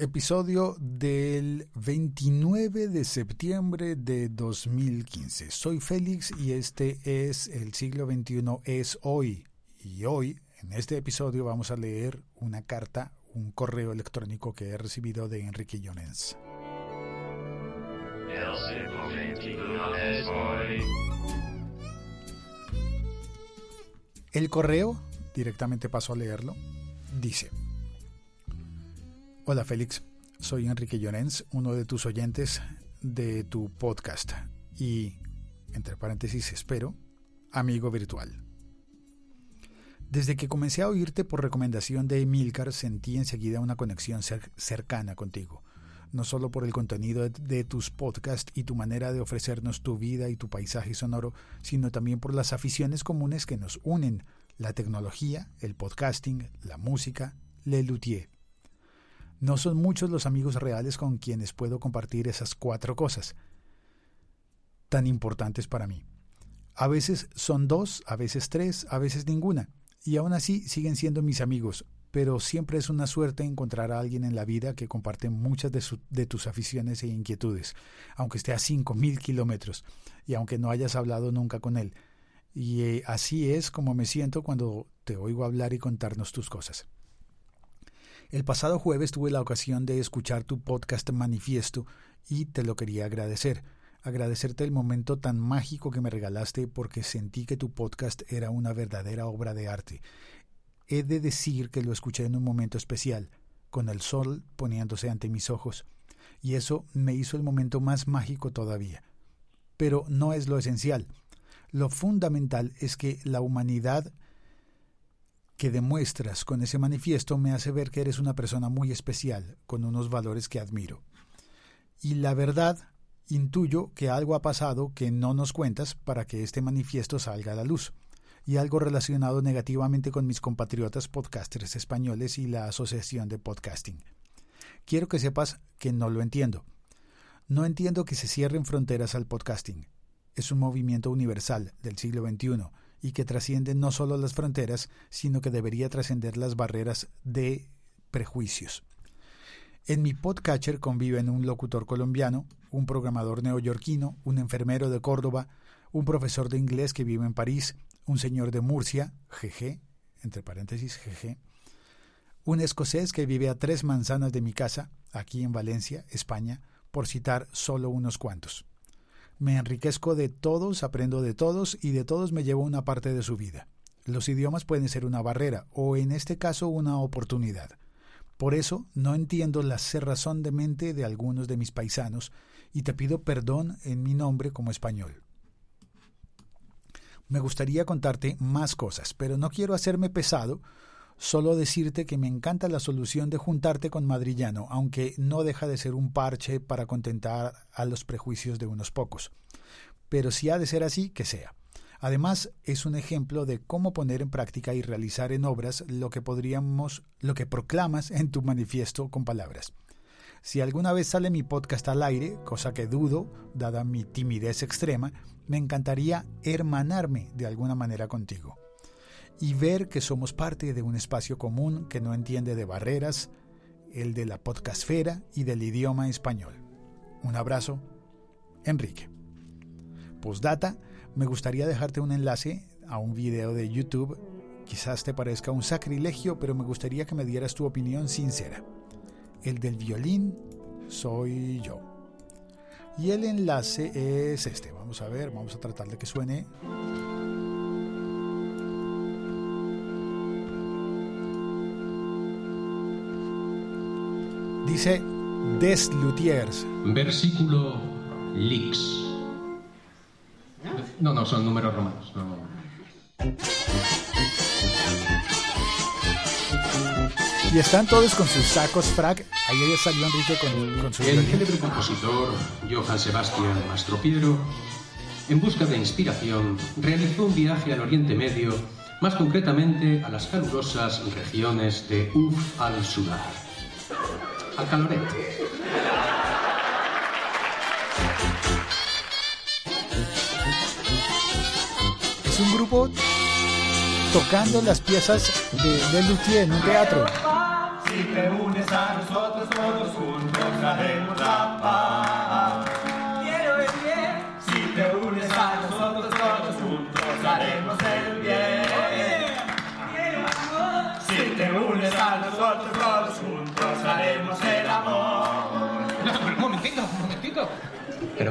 episodio del 29 de septiembre de 2015. Soy Félix y este es El siglo XXI es hoy. Y hoy, en este episodio, vamos a leer una carta, un correo electrónico que he recibido de Enrique Llorens. El correo, directamente paso a leerlo, dice... Hola Félix, soy Enrique Llorens, uno de tus oyentes de tu podcast y, entre paréntesis, espero, amigo virtual. Desde que comencé a oírte por recomendación de Emilcar, sentí enseguida una conexión cercana contigo, no solo por el contenido de tus podcasts y tu manera de ofrecernos tu vida y tu paisaje sonoro, sino también por las aficiones comunes que nos unen, la tecnología, el podcasting, la música, Le Luthier. No son muchos los amigos reales con quienes puedo compartir esas cuatro cosas tan importantes para mí. A veces son dos, a veces tres, a veces ninguna, y aún así siguen siendo mis amigos, pero siempre es una suerte encontrar a alguien en la vida que comparte muchas de, tus aficiones e inquietudes, aunque esté a cinco mil kilómetros y aunque no hayas hablado nunca con él. Y eh, así es como me siento cuando te oigo hablar y contarnos tus cosas. El pasado jueves tuve la ocasión de escuchar tu podcast Manifiesto y te lo quería agradecer. Agradecerte el momento tan mágico que me regalaste porque sentí que tu podcast era una verdadera obra de arte. He de decir que lo escuché en un momento especial, con el sol poniéndose ante mis ojos, y eso me hizo el momento más mágico todavía. Pero no es lo esencial. Lo fundamental es que la humanidad que demuestras con ese manifiesto me hace ver que eres una persona muy especial, con unos valores que admiro. Y la verdad, intuyo que algo ha pasado que no nos cuentas para que este manifiesto salga a la luz, y algo relacionado negativamente con mis compatriotas podcasters españoles y la Asociación de Podcasting. Quiero que sepas que no lo entiendo. No entiendo que se cierren fronteras al podcasting. Es un movimiento universal del siglo XXI y que trasciende no solo las fronteras, sino que debería trascender las barreras de prejuicios. En mi podcatcher conviven un locutor colombiano, un programador neoyorquino, un enfermero de Córdoba, un profesor de inglés que vive en París, un señor de Murcia, GG, entre paréntesis GG, un escocés que vive a tres manzanas de mi casa, aquí en Valencia, España, por citar solo unos cuantos. Me enriquezco de todos, aprendo de todos y de todos me llevo una parte de su vida. Los idiomas pueden ser una barrera o en este caso una oportunidad. Por eso no entiendo la cerrazón de mente de algunos de mis paisanos y te pido perdón en mi nombre como español. Me gustaría contarte más cosas, pero no quiero hacerme pesado Solo decirte que me encanta la solución de juntarte con Madrillano, aunque no deja de ser un parche para contentar a los prejuicios de unos pocos. Pero si ha de ser así, que sea. Además, es un ejemplo de cómo poner en práctica y realizar en obras lo que podríamos, lo que proclamas en tu manifiesto con palabras. Si alguna vez sale mi podcast al aire, cosa que dudo, dada mi timidez extrema, me encantaría hermanarme de alguna manera contigo y ver que somos parte de un espacio común que no entiende de barreras, el de la podcastfera y del idioma español. Un abrazo, Enrique. Postdata, me gustaría dejarte un enlace a un video de YouTube. Quizás te parezca un sacrilegio, pero me gustaría que me dieras tu opinión sincera. El del violín soy yo. Y el enlace es este. Vamos a ver, vamos a tratar de que suene. Dice Des Luthiers. Versículo Lix. No, no, son números romanos. Y están todos con sus sacos frac. Ya salió Enrique con, con su. El célebre compositor Johann Sebastian Mastropiero, en busca de inspiración, realizó un viaje al Oriente Medio, más concretamente a las calurosas regiones de Uf al-Sudar al Es un grupo tocando las piezas de, de Luthier en un teatro. Si te unes a nosotros todos encontraremos la paz.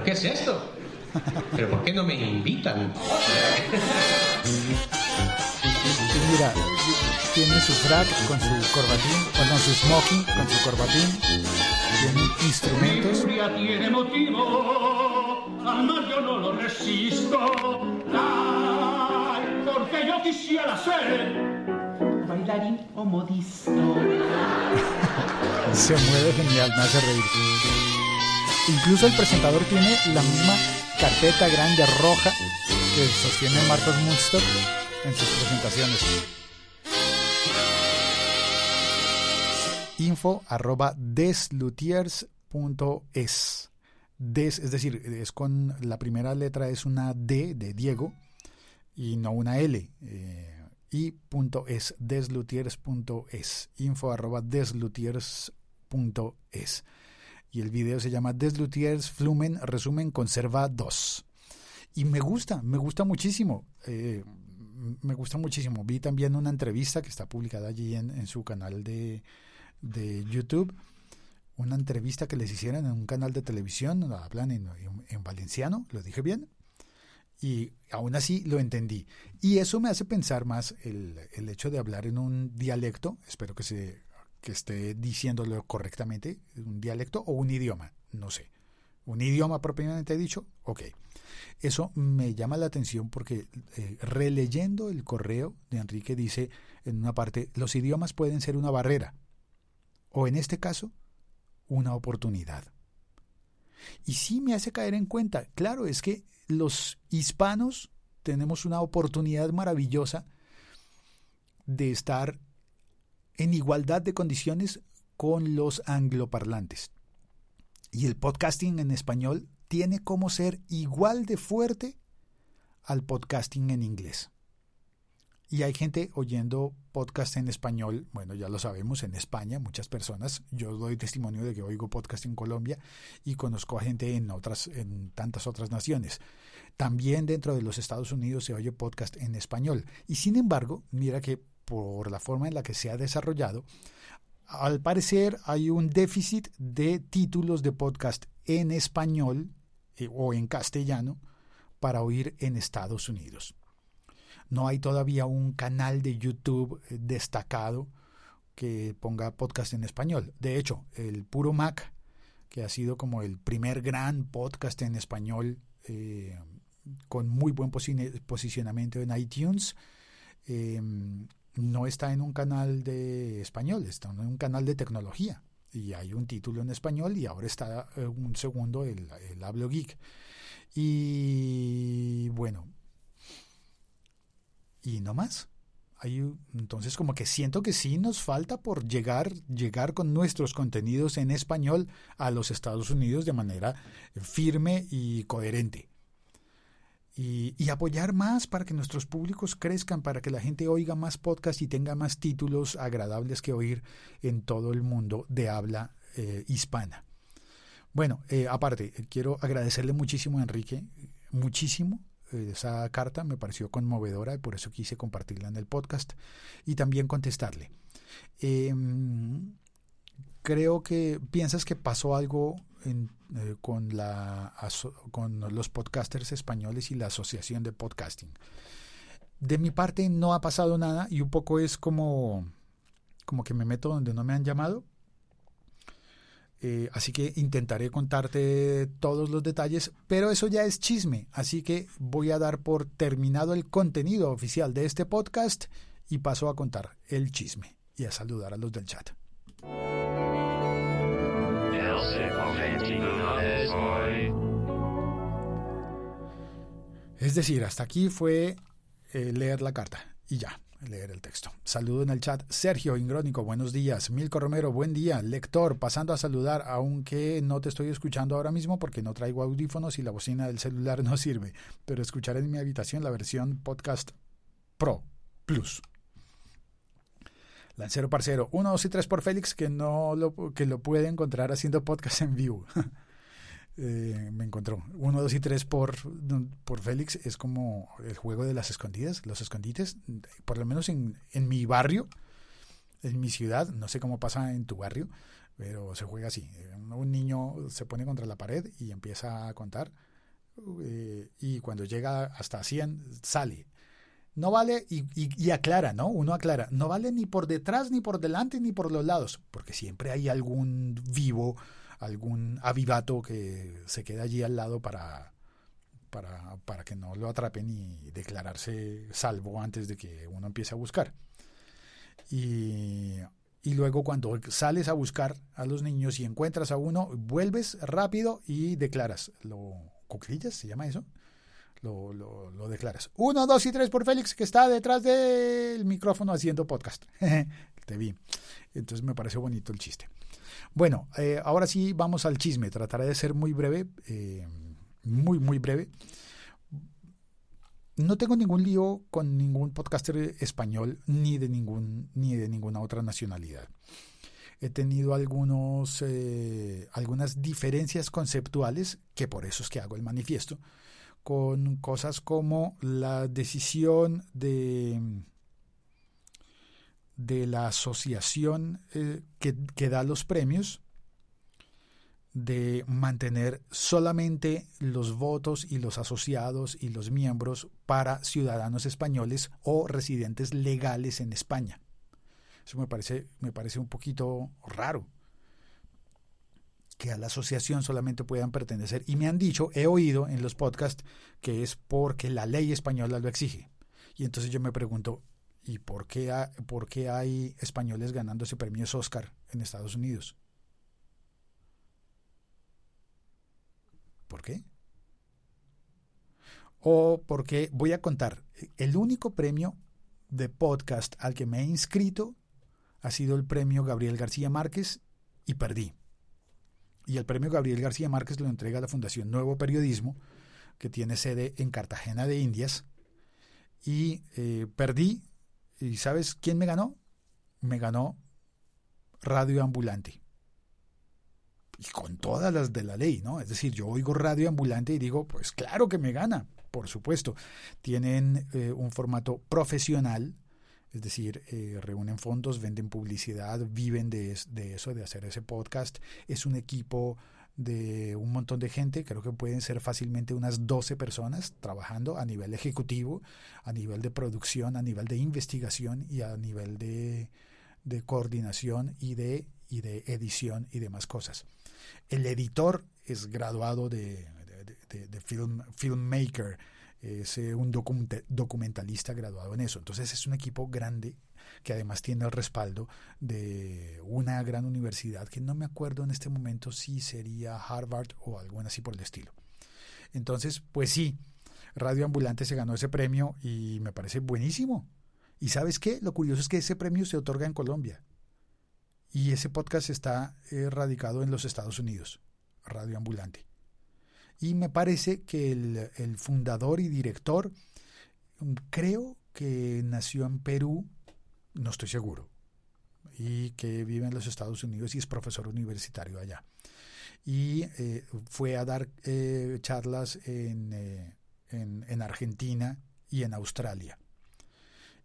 Qué es esto? ¿Pero por qué no me invitan? Mira, tiene su frac con su corbatín, o con su smoking, con su corbatín. Tiene instrumentos. furia tiene motivo, al mal yo no lo resisto. Ay, porque yo quisiera ser bailarín o modisto. Se mueve genial, me hace reír. Incluso el presentador tiene la misma carpeta grande roja que sostiene Marcos Munstock en sus presentaciones. Info arroba deslutiers.es. Des, es decir, es con la primera letra es una D de Diego y no una L. Eh, y punto es deslutiers.es. Info arroba deslutiers.es. Y el video se llama Deslutiers Flumen Resumen Conserva 2. Y me gusta, me gusta muchísimo. eh, me gusta muchísimo. Vi también una entrevista que está publicada allí en, su canal de, de YouTube. Una entrevista que les hicieron en un canal de televisión. Hablan en, en- en valenciano, ¿lo dije bien? Y aún así lo entendí. Y eso me hace pensar más el, el hecho de hablar en un dialecto. Espero que, se, que esté diciéndolo correctamente. Un dialecto o un idioma. No sé. Un idioma propiamente dicho. Ok. Eso me llama la atención porque eh, releyendo el correo de Enrique dice en una parte, los idiomas pueden ser una barrera o en este caso, una oportunidad. Y sí me hace caer en cuenta, claro, es que los hispanos tenemos una oportunidad maravillosa de estar en igualdad de condiciones con los angloparlantes. Y el podcasting en español tiene como ser igual de fuerte al podcasting en inglés. Y hay gente oyendo podcast en español, bueno, ya lo sabemos, en España, muchas personas. Yo doy testimonio de que oigo podcast en Colombia y conozco a gente en otras, en tantas otras naciones. También dentro de los Estados Unidos se oye podcast en español. Y sin embargo, mira que por la forma en la que se ha desarrollado, al parecer hay un déficit de títulos de podcast en español eh, o en castellano para oír en Estados Unidos. No hay todavía un canal de YouTube eh, destacado que ponga podcast en español. De hecho, el Puro Mac, que ha sido como el primer gran podcast en español eh, con muy buen posi- posicionamiento en iTunes, eh, no está en un canal de español, está en un canal de tecnología. Y hay un título en español y ahora está eh, un segundo, el, el Hablo Geek. Y bueno, y no más. Hay, entonces como que siento que sí nos falta por llegar, llegar con nuestros contenidos en español a los Estados Unidos de manera firme y coherente. Y, apoyar más para que nuestros públicos crezcan, para que la gente oiga más podcasts y tenga más títulos agradables que oír en todo el mundo de habla eh, hispana. Bueno, eh, aparte, quiero agradecerle muchísimo a Enrique, muchísimo, esa carta me pareció conmovedora y por eso quise compartirla en el podcast y también contestarle. Eh, creo que piensas que pasó algo en, eh, con, la, con los podcasters españoles y la Asociación de Podcasting. De mi parte no ha pasado nada y un poco es como, como que me meto donde no me han llamado. Eh, así que intentaré contarte todos los detalles, pero eso ya es chisme, así que voy a dar por terminado el contenido oficial de este podcast y paso a contar el chisme y a saludar a los del chat. Es decir, hasta aquí fue eh, leer la carta y ya leer el texto. Saludo en el chat. Sergio Ingrónico, buenos días. Milco Romero, buen día. Lector, pasando a saludar, aunque no te estoy escuchando ahora mismo porque no traigo audífonos y la bocina del celular no sirve, pero escucharé en mi habitación la versión podcast Pro Plus. Lancero Parcero, 1, 2 y 3 por Félix, que, no lo, que lo puede encontrar haciendo podcast en vivo. eh, me encontró. 1, 2 y 3 por, por Félix es como el juego de las escondidas, los escondites, por lo menos en, en mi barrio, en mi ciudad, no sé cómo pasa en tu barrio, pero se juega así. Un niño se pone contra la pared y empieza a contar eh, y cuando llega hasta 100 sale. No vale, y, y, y, aclara, ¿no? Uno aclara, no vale ni por detrás, ni por delante, ni por los lados, porque siempre hay algún vivo, algún avivato que se queda allí al lado para, para, para que no lo atrapen y declararse salvo antes de que uno empiece a buscar. Y, y luego cuando sales a buscar a los niños y encuentras a uno, vuelves rápido y declaras. Lo, ¿Cuclillas se llama eso? Lo, lo, declaras. Uno, dos y tres por Félix, que está detrás del micrófono haciendo podcast. Te vi. Entonces me pareció bonito el chiste. Bueno, eh, ahora sí vamos al chisme. Trataré de ser muy breve, eh, muy, muy breve. No tengo ningún lío con ningún podcaster español ni de, ningún, ni de ninguna otra nacionalidad. He tenido algunos, eh, algunas diferencias conceptuales, que por eso es que hago el manifiesto, con cosas como la decisión de, de la asociación eh, que, que, da los premios de mantener solamente los votos y los asociados y los miembros para ciudadanos españoles o residentes legales en España. Eso me parece, me parece un poquito raro que a la asociación solamente puedan pertenecer. Y me han dicho, he oído en los podcasts, que es porque la ley española lo exige. Y entonces yo me pregunto, ¿y por qué, ha, por qué hay españoles ganándose premios Oscar en Estados Unidos? ¿Por qué? O porque voy a contar, el único premio de podcast al que me he inscrito ha sido el premio Gabriel García Márquez y perdí y el premio Gabriel García Márquez lo entrega la Fundación Nuevo Periodismo, que tiene sede en Cartagena de Indias. Y eh, perdí, ¿y sabes quién me ganó? Me ganó Radio Ambulante. Y con todas las de la ley, ¿no? Es decir, yo oigo Radio Ambulante y digo, pues claro que me gana, por supuesto. Tienen eh, un formato profesional, es decir, eh, reúnen fondos, venden publicidad, viven de, eso, de hacer ese podcast. Es un equipo de un montón de gente, creo que pueden ser fácilmente unas 12 personas trabajando a nivel ejecutivo, a nivel de producción, a nivel de investigación y a nivel de, de coordinación y de, edición y demás cosas. El editor es graduado de, de, de film, filmmaker, es eh, un documentalista graduado en eso. Entonces es un equipo grande que además tiene el respaldo de una gran universidad que no me acuerdo en este momento si sería Harvard o alguna así por el estilo. Entonces, pues sí, Radio Ambulante se ganó ese premio y me parece buenísimo. Y sabes qué? Lo curioso es que ese premio se otorga en Colombia. Y ese podcast está eh, radicado en los Estados Unidos, Radio Ambulante. Y me parece que el, el fundador y director, creo que nació en Perú, no estoy seguro, y que vive en los Estados Unidos y es profesor universitario allá. Y eh, fue a dar eh, charlas en, eh, en, en, Argentina y en Australia.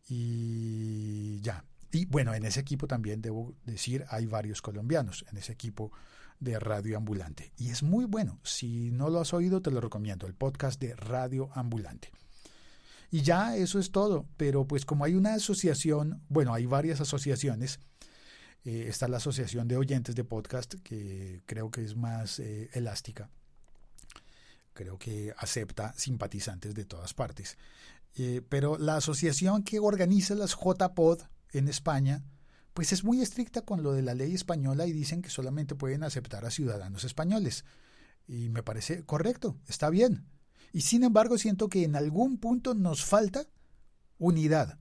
Y ya. Y bueno, en ese equipo también debo decir, hay varios colombianos en ese equipo de Radio Ambulante. Y es muy bueno. Si no lo has oído, te lo recomiendo. El podcast de Radio Ambulante. Y ya eso es todo. Pero pues como hay una asociación, bueno, hay varias asociaciones. Eh, está la Asociación de Oyentes de Podcast, que creo que es más eh, elástica. Creo que acepta simpatizantes de todas partes. Eh, pero la asociación que organiza las JPod en España, pues es muy estricta con lo de la ley española y dicen que solamente pueden aceptar a ciudadanos españoles. Y me parece correcto, está bien. Y sin embargo siento que en algún punto nos falta unidad.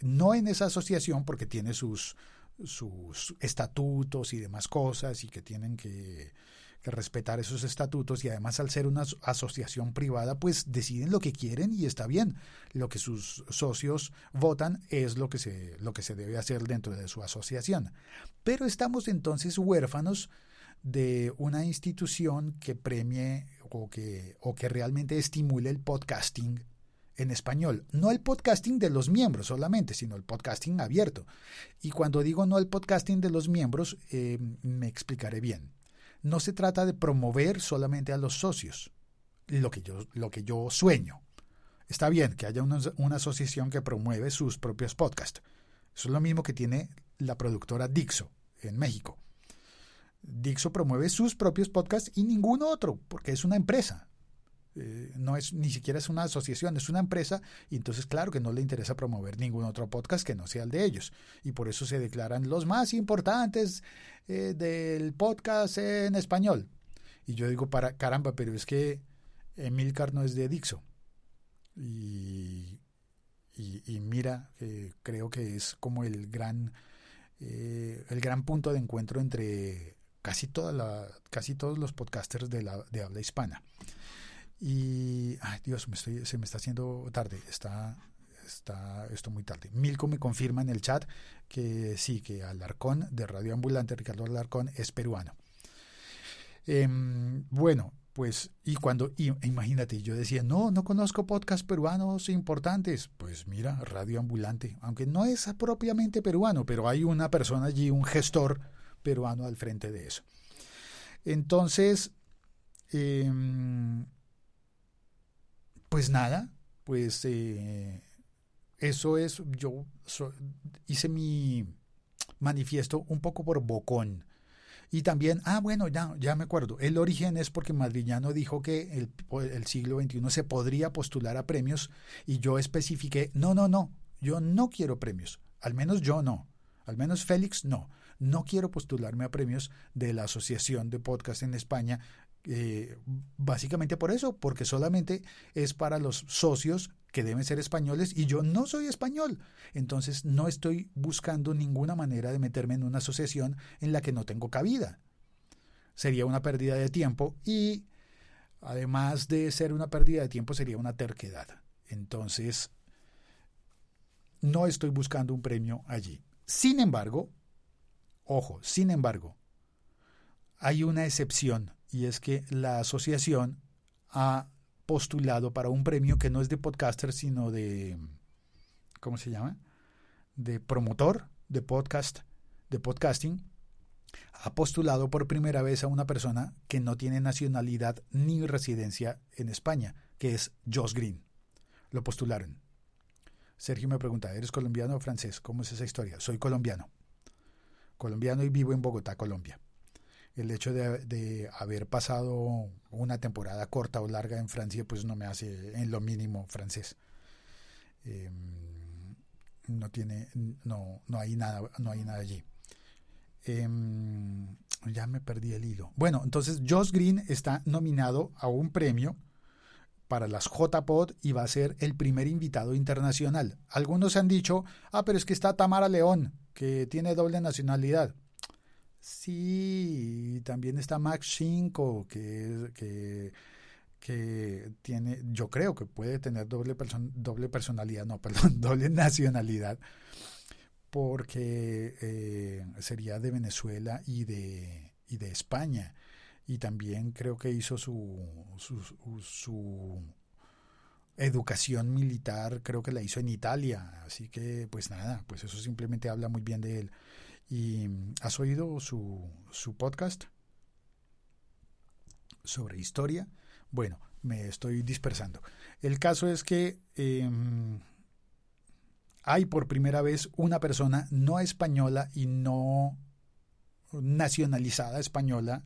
No en esa asociación porque tiene sus, sus estatutos y demás cosas y que tienen que, que respetar esos estatutos y además al ser una asociación privada, pues deciden lo que quieren y está bien. Lo que sus socios votan es lo que se, lo que se debe hacer dentro de su asociación. Pero estamos entonces huérfanos de una institución que premie o que, o que realmente estimule el podcasting en español. No el podcasting de los miembros solamente, sino el podcasting abierto. Y cuando digo no el podcasting de los miembros, eh, me explicaré bien. No se trata de promover solamente a los socios, lo que yo, lo que yo sueño. Está bien que haya una, una asociación que promueve sus propios podcasts. Eso es lo mismo que tiene la productora Dixo en México. Dixo promueve sus propios podcasts y ningún otro, porque es una empresa. Eh, no es ni siquiera es una asociación, es una empresa y entonces claro que no le interesa promover ningún otro podcast que no sea el de ellos y por eso se declaran los más importantes eh, del podcast en español. Y yo digo, para caramba, pero es que Emilcar no es de Dixo. Y, y, mira, creo que es como el gran, eh, el gran punto de encuentro entre casi, toda la, casi todos los podcasters de, la, de habla hispana. Y, ay Dios, me estoy, se me está haciendo tarde, está, está esto muy tarde. Milko me confirma en el chat que sí, que Alarcón de Radio Ambulante, Ricardo Alarcón, es peruano. Em, bueno, pues, y cuando, imagínate, yo decía, no, no conozco podcasts peruanos importantes. Pues mira, Radio Ambulante, aunque no es propiamente peruano, pero hay una persona allí, un gestor peruano al frente de eso. Entonces, eh, pues nada, pues eh, eso es, yo hice mi manifiesto un poco por bocón. Y también, ah, bueno, ya, ya me acuerdo, el origen es porque Madriñano dijo que el, el siglo XXI se podría postular a premios y yo especifiqué, no, no, no, yo no quiero premios, al menos yo no, al menos Félix no, no quiero postularme a premios de la Asociación de Podcast en España eh, básicamente por eso, porque solamente es para los socios que deben ser españoles y yo no soy español. Entonces no estoy buscando ninguna manera de meterme en una asociación en la que no tengo cabida. Sería una pérdida de tiempo y además de ser una pérdida de tiempo sería una terquedad. Entonces no estoy buscando un premio allí. Sin embargo, ojo, sin embargo, hay una excepción y es que la asociación ha postulado para un premio que no es de podcaster, sino de, ¿cómo se llama? De promotor de podcast, de podcasting. Ha postulado por primera vez a una persona que no tiene nacionalidad ni residencia en España, que es Josh Green. Lo postularon. Sergio me pregunta, ¿eres colombiano o francés? ¿Cómo es esa historia? Soy colombiano. Colombiano y vivo en Bogotá, Colombia el hecho de, haber pasado una temporada corta o larga en Francia, pues no me hace en lo mínimo francés. Em, no tiene, no, no hay nada, no hay nada allí. Em, ya me perdí el hilo. Bueno, entonces Josh Green está nominado a un premio para las JPod y va a ser el primer invitado internacional. Algunos han dicho, ah, pero es que está Tamara León, que tiene doble nacionalidad. Sí, también está Max 5, que, que, que, tiene, yo creo que puede tener doble, doble personalidad, no, perdón, doble nacionalidad, porque eh, sería de Venezuela y de, y de España. Y también creo que hizo su, su, su educación militar, creo que la hizo en Italia. Así que, pues nada, pues eso simplemente habla muy bien de él. ¿Y has oído su, su podcast sobre historia? Bueno, me estoy dispersando. El caso es que em, hay por primera vez una persona no española y no nacionalizada española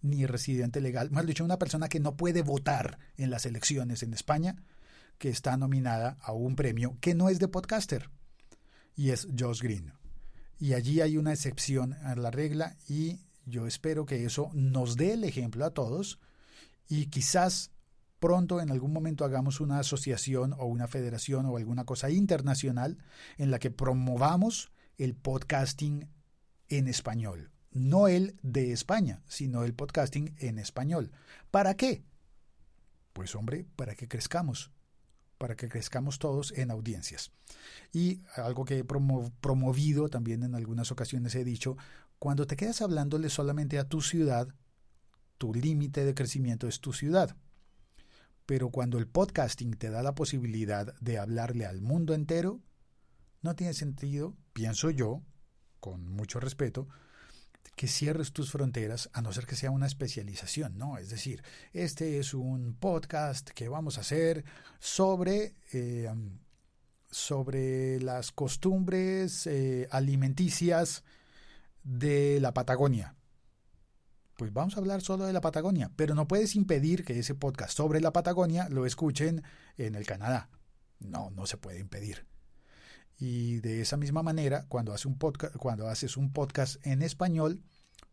ni residente legal, más dicho, una persona que no puede votar en las elecciones en España, que está nominada a un premio que no es de podcaster, y es Josh Green. Y allí hay una excepción a la regla y yo espero que eso nos dé el ejemplo a todos y quizás pronto en algún momento hagamos una asociación o una federación o alguna cosa internacional en la que promovamos el podcasting en español. no el de España, sino el podcasting en español. ¿Para qué? Pues hombre, para que crezcamos, para que crezcamos todos en audiencias. Y algo que he promovido también en algunas ocasiones he dicho, cuando te quedas hablándole solamente a tu ciudad, tu límite de crecimiento es tu ciudad. Pero cuando el podcasting te da la posibilidad de hablarle al mundo entero, no tiene sentido, pienso yo, con mucho respeto, que cierres tus fronteras a no ser que sea una especialización, ¿no? Es decir, este es un podcast que vamos a hacer sobre, eh, sobre las costumbres eh, alimenticias de la Patagonia. Pues vamos a hablar solo de la Patagonia, pero no puedes impedir que ese podcast sobre la Patagonia lo escuchen en el Canadá. No, no se puede impedir. Y de esa misma manera, cuando, haces un podcast en español,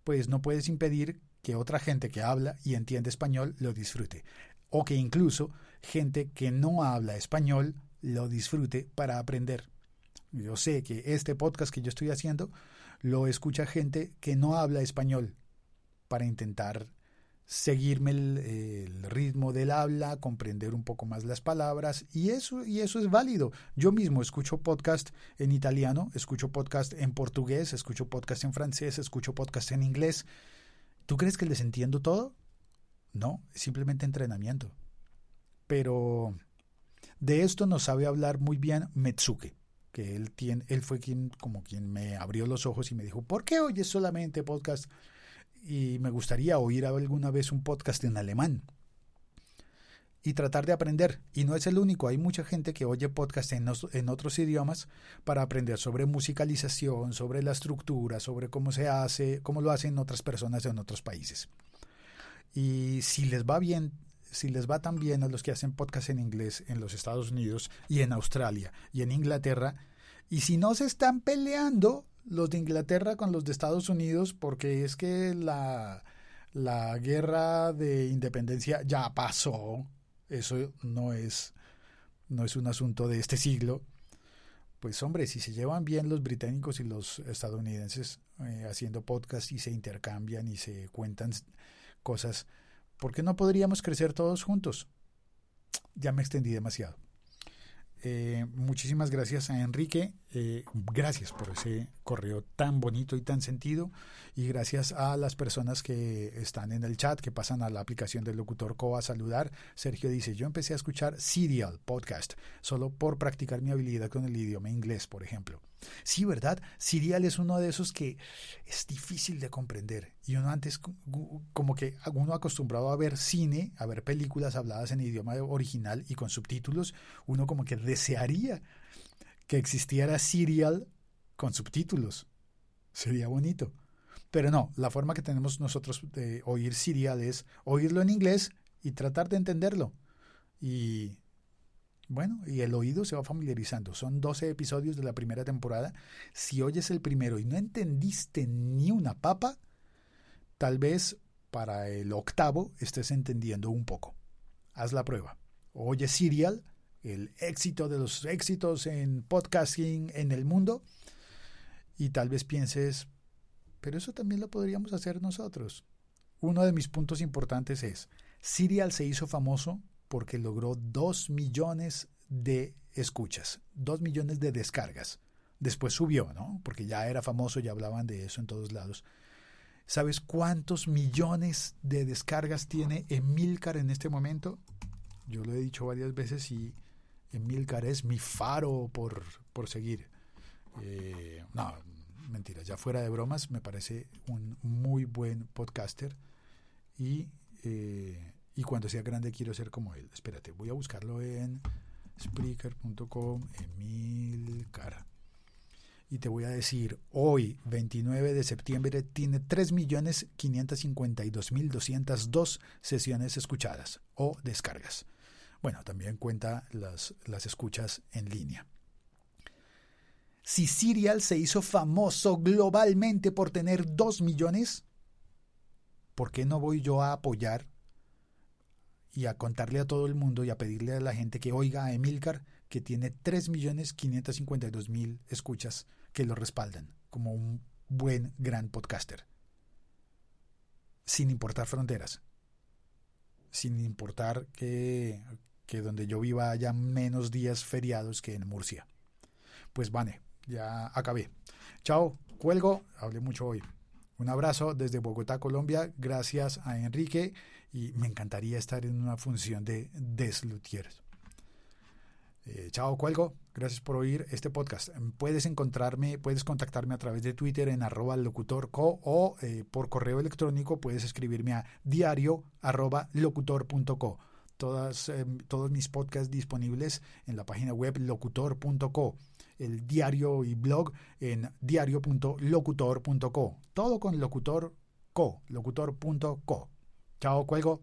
pues no puedes impedir que otra gente que habla y entiende español lo disfrute. O que incluso gente que no habla español lo disfrute para aprender. Yo sé que este podcast que yo estoy haciendo lo escucha gente que no habla español para intentar seguirme el, ritmo del habla, comprender un poco más las palabras y eso, y eso es válido. Yo mismo escucho podcast en italiano, escucho podcast en portugués, escucho podcast en francés, escucho podcast en inglés. ¿Tú crees que les entiendo todo? No, simplemente entrenamiento. Pero de esto nos sabe hablar muy bien Metsuke, que él, tiene, él fue quien, como quien me abrió los ojos y me dijo, ¿por qué oyes solamente podcast? Y me gustaría oír alguna vez un podcast en alemán y tratar de aprender. Y no es el único, hay mucha gente que oye podcast en, otros idiomas para aprender sobre musicalización, sobre la estructura, sobre cómo se hace, cómo lo hacen otras personas en otros países. Y si les va bien, si les va tan bien a los que hacen podcast en inglés en los Estados Unidos y en Australia y en Inglaterra, y si no se están peleando los de Inglaterra con los de Estados Unidos porque es que la, la guerra de independencia ya pasó. Eso no es, no es un asunto de este siglo. Pues hombre, si se llevan bien los británicos y los estadounidenses eh, haciendo podcast y se intercambian y se cuentan cosas, ¿por qué no podríamos crecer todos juntos? Ya me extendí demasiado. Muchísimas gracias a Enrique. Eh, gracias por ese correo tan bonito y tan sentido. Y gracias a las personas que están en el chat, que pasan a la aplicación del locutor Co a saludar. Sergio dice, yo empecé a escuchar Serial Podcast solo por practicar mi habilidad con el idioma inglés, por ejemplo. Sí, ¿verdad? Serial es uno de esos que es difícil de comprender. Y uno antes, como que uno acostumbrado a ver cine, a ver películas habladas en idioma original y con subtítulos, uno como que desearía que existiera Serial con subtítulos. Sería bonito. Pero no, la forma que tenemos nosotros de oír Serial es oírlo en inglés y tratar de entenderlo. Y bueno, y el oído se va familiarizando. Son 12 episodios de la primera temporada. Si oyes el primero y no entendiste ni una papa, tal vez para el octavo estés entendiendo un poco. Haz la prueba. Oye Serial, el éxito de los éxitos en podcasting en el mundo, y tal vez pienses, pero eso también lo podríamos hacer nosotros. Uno de mis puntos importantes es, Serial se hizo famoso porque logró 2 millones de escuchas, 2 millones de descargas. Después subió, ¿no? Porque ya era famoso, ya hablaban de eso en todos lados. ¿Sabes cuántos millones de descargas tiene Emilcar en este momento? Yo lo he dicho varias veces y Emilcar es mi faro por, por seguir. Eh, no, mentira, ya fuera de bromas, me parece un muy buen podcaster y eh, y cuando sea grande quiero ser como él. Espérate, voy a buscarlo en Spreaker.com, Emilcar. Y te voy a decir, hoy, 29 de septiembre, tiene 3.552.202 sesiones escuchadas o descargas. Bueno, también cuenta las, las escuchas en línea. Si Serial se hizo famoso globalmente por tener 2 millones, ¿por qué no voy yo a apoyar y a contarle a todo el mundo y a pedirle a la gente que oiga a Emilcar, que tiene 3.552.000 escuchas que lo respaldan como un buen, gran podcaster. sin importar fronteras, sin importar que, que donde yo viva haya menos días feriados que en Murcia. Pues vale, ya acabé. Chao, cuelgo, hablé mucho hoy. Un abrazo desde Bogotá, Colombia. Gracias a Enrique y me encantaría estar en una función de desluthiers. Eh, chao, cuelgo. Gracias por oír este podcast. Puedes encontrarme, puedes contactarme a través de Twitter en arroba locutorco o eh, por correo electrónico puedes escribirme a diario arroba locutor.co. Eh, todos mis podcasts disponibles en la página web locutor.co. El diario y blog en diario.locutor.co. Todo con locutor co, locutor.co. 要乖哥。